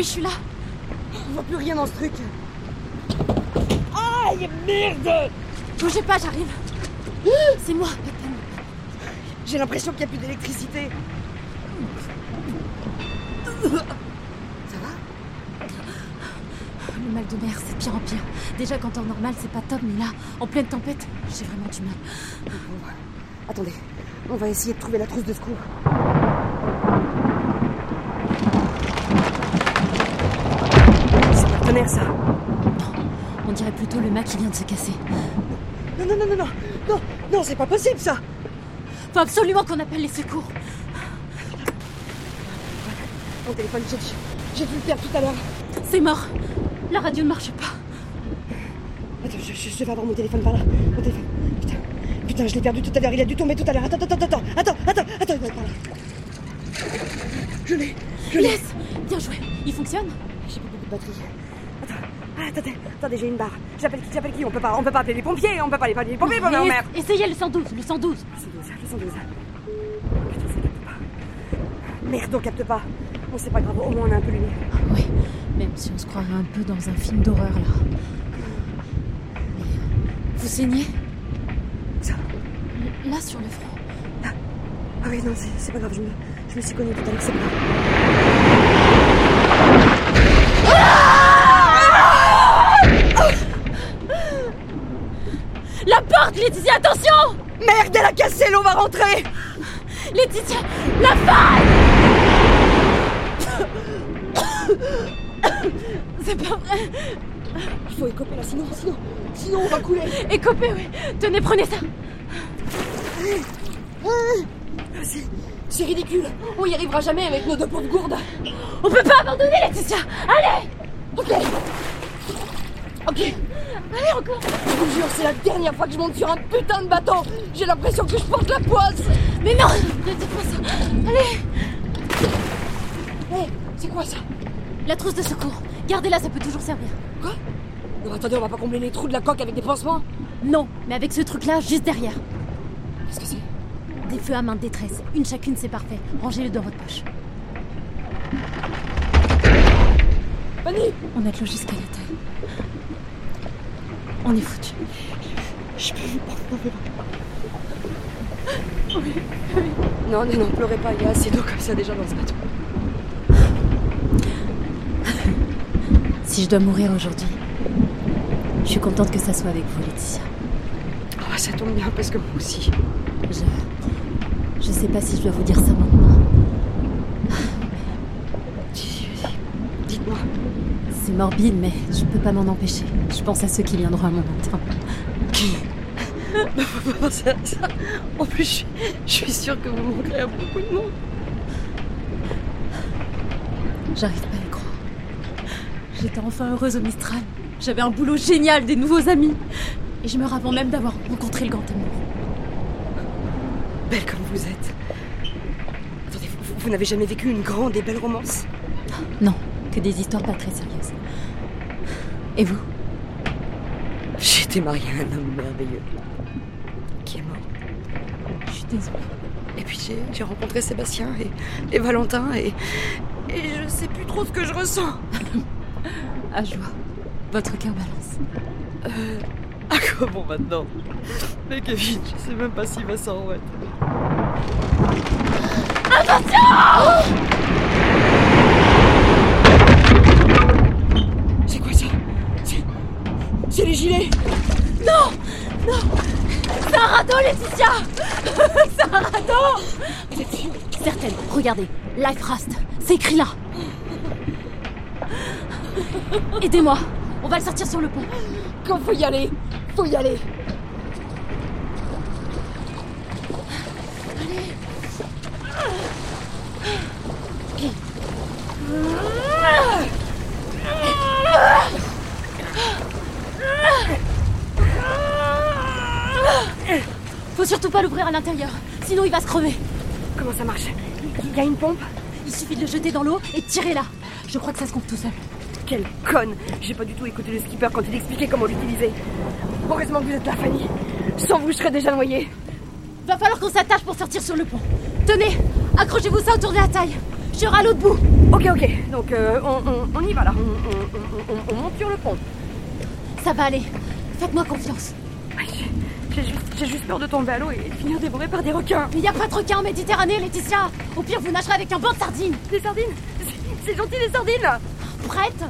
Oui, je suis là. On voit plus rien dans ce truc. Aïe, merde Bougez pas, j'arrive. C'est moi, Captain. J'ai l'impression qu'il n'y a plus d'électricité. Ça va? Le mal de mer, c'est de pire en pire. Déjà, quand en normal, c'est pas top, mais là, en pleine tempête, j'ai vraiment du mal. Bon, Attendez, on va essayer de trouver la trousse de secours. C'est pas le tonnerre, ça. On dirait plutôt le mât qui vient de se casser. Non, non, non, non, non, non, non, c'est pas possible, ça. Faut absolument qu'on appelle les secours. Mon téléphone, j'ai j'ai dû le perdre tout à l'heure. C'est mort. La radio ne marche pas. Attends, je, je, je vais avoir mon téléphone par là. Mon téléphone. Putain, putain, je l'ai perdu tout à l'heure. Il a dû tomber tout à l'heure. Attends, attends, attends, attends, attends, attends, par là. Je l'ai, je l'ai. Yes Bien joué. Il fonctionne J'ai plus beaucoup de batterie. Ah, attendez, attendez, j'ai une barre. J'appelle qui, j'appelle qui On peut pas, on peut pas appeler les pompiers, on peut pas les appeler les pompiers, oh merde. Essayez le 112, le 112. Le 112, le 112. Putain, ça capte pas. Merde, on capte pas. Bon, c'est pas grave, au moins on a un peu lumière. Oui, même si on se croirait un peu dans un film d'horreur là. Mais, Vous saignez Ça? Là sur le front. Ah oui, non, c'est c'est pas grave, je me, je me suis connue tout à l'heure, c'est pas grave. Laetitia, attention Merde, elle a cassé, on va rentrer Laetitia, la faille C'est pas vrai. Il faut écoper là, sinon, sinon, sinon on va couler. Écopez, oui. Tenez, prenez ça. Ah, c'est- C'est ridicule. On y arrivera jamais avec nos deux pauvres gourdes. On peut pas abandonner, Laetitia. Allez Ok. Ok. Allez, encore Je vous jure, c'est la dernière fois que je monte sur un putain de bateau. J'ai l'impression que je porte la poisse. Mais non Ne dites pas ça. Allez Hé, c'est quoi ça? La trousse de secours. Gardez-la, ça peut toujours servir. Quoi? Non, attendez, on va pas combler les trous de la coque avec des pansements? Non, mais avec ce truc-là, juste derrière. Qu'est-ce que c'est? Des feux à main de détresse. Une chacune, c'est parfait. Rangez-le dans votre poche. Fanny On a de l'eau jusqu'à la taille. On est foutu. Je peux Non, non, non, pleurez pas, il y a assez d'eau comme ça déjà dans ce bateau. Si je dois mourir aujourd'hui, je suis contente que ça soit avec vous, Laetitia. Ah, ça tombe bien parce que moi aussi. Je. Je sais pas si je dois vous dire ça maintenant. C'est morbide, mais je peux pas m'en empêcher. Je pense à ceux qui viendront à mon enterrement. ça, ça. En plus, je suis, sûre que vous manquerez à beaucoup de monde. J'arrive pas à y croire. J'étais enfin heureuse au Mistral. J'avais un boulot génial, des nouveaux amis. Et je meurs avant même d'avoir rencontré le grand amour. Belle comme vous êtes. Attendez, vous, vous n'avez jamais vécu une grande et belle romance? Non, que des histoires pas très sérieuses. Et vous J'ai été mariée à un homme merveilleux. Qui est mort. Je suis désolée. Et puis j'ai, rencontré Sébastien et, et Valentin et, et je sais plus trop ce que je ressens. À joie. Votre cœur balance. Ah comment maintenant? Mais Kevin, je sais même pas s'il va s'en remettre. Attention C'est quoi ça C'est. C'est les gilets Non Non C'est un radeau, Laetitia C'est un radeau Vous êtes sûre Certaine. Regardez. Life Rast. C'est écrit là. Aidez-moi. On va le sortir sur le pont. Quand faut y aller Faut y aller Faut surtout pas l'ouvrir à l'intérieur. Sinon, il va se crever. Comment ça marche? Il y a une pompe? Il suffit de le jeter dans l'eau et de tirer là. Je crois que ça se compte tout seul. Quelle conne J'ai pas du tout écouté le skipper quand il expliquait comment l'utiliser. Heureusement que vous êtes là, Fanny. Sans vous, je serais déjà noyée. Va falloir qu'on s'attache pour sortir sur le pont. Tenez, accrochez-vous ça autour de la taille. Je voiture à l'autre bout. Ok, ok. Donc euh, on, on- on y va là. On, on- on- on- on monte sur le pont. Ça va aller. Faites-moi confiance. J'ai juste, j'ai juste peur de tomber à l'eau et de finir dévoré par des requins. Mais y a pas de requin en Méditerranée, Laetitia. Au pire, vous nagerez avec un banc de sardines. Des sardines? C'est- gentil les sardines Prête?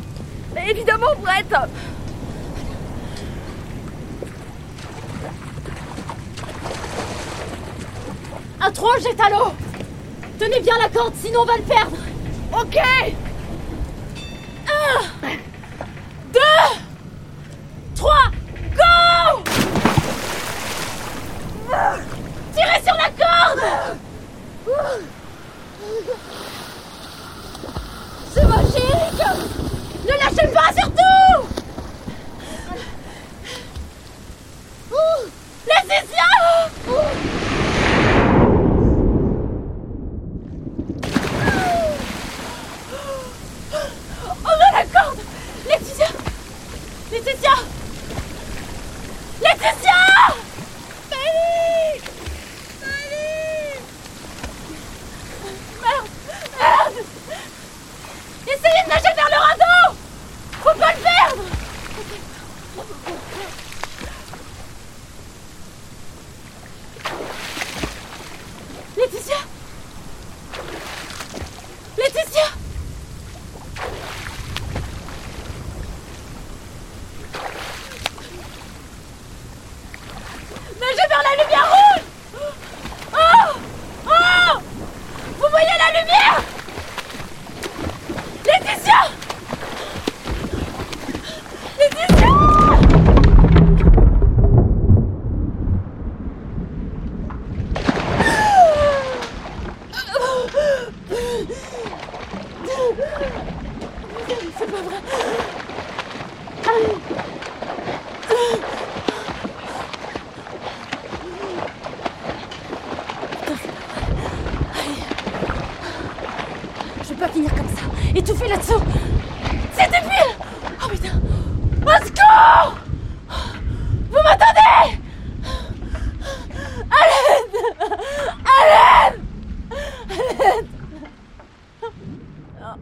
Mais Évidemment, prête Un troll jette à l'eau. Tenez bien la corde, sinon on va le perdre. Ok Deux Étouffé là-dessous. C'était pire. Oh putain. Au secours Vous m'entendez À l'aide À l'aide À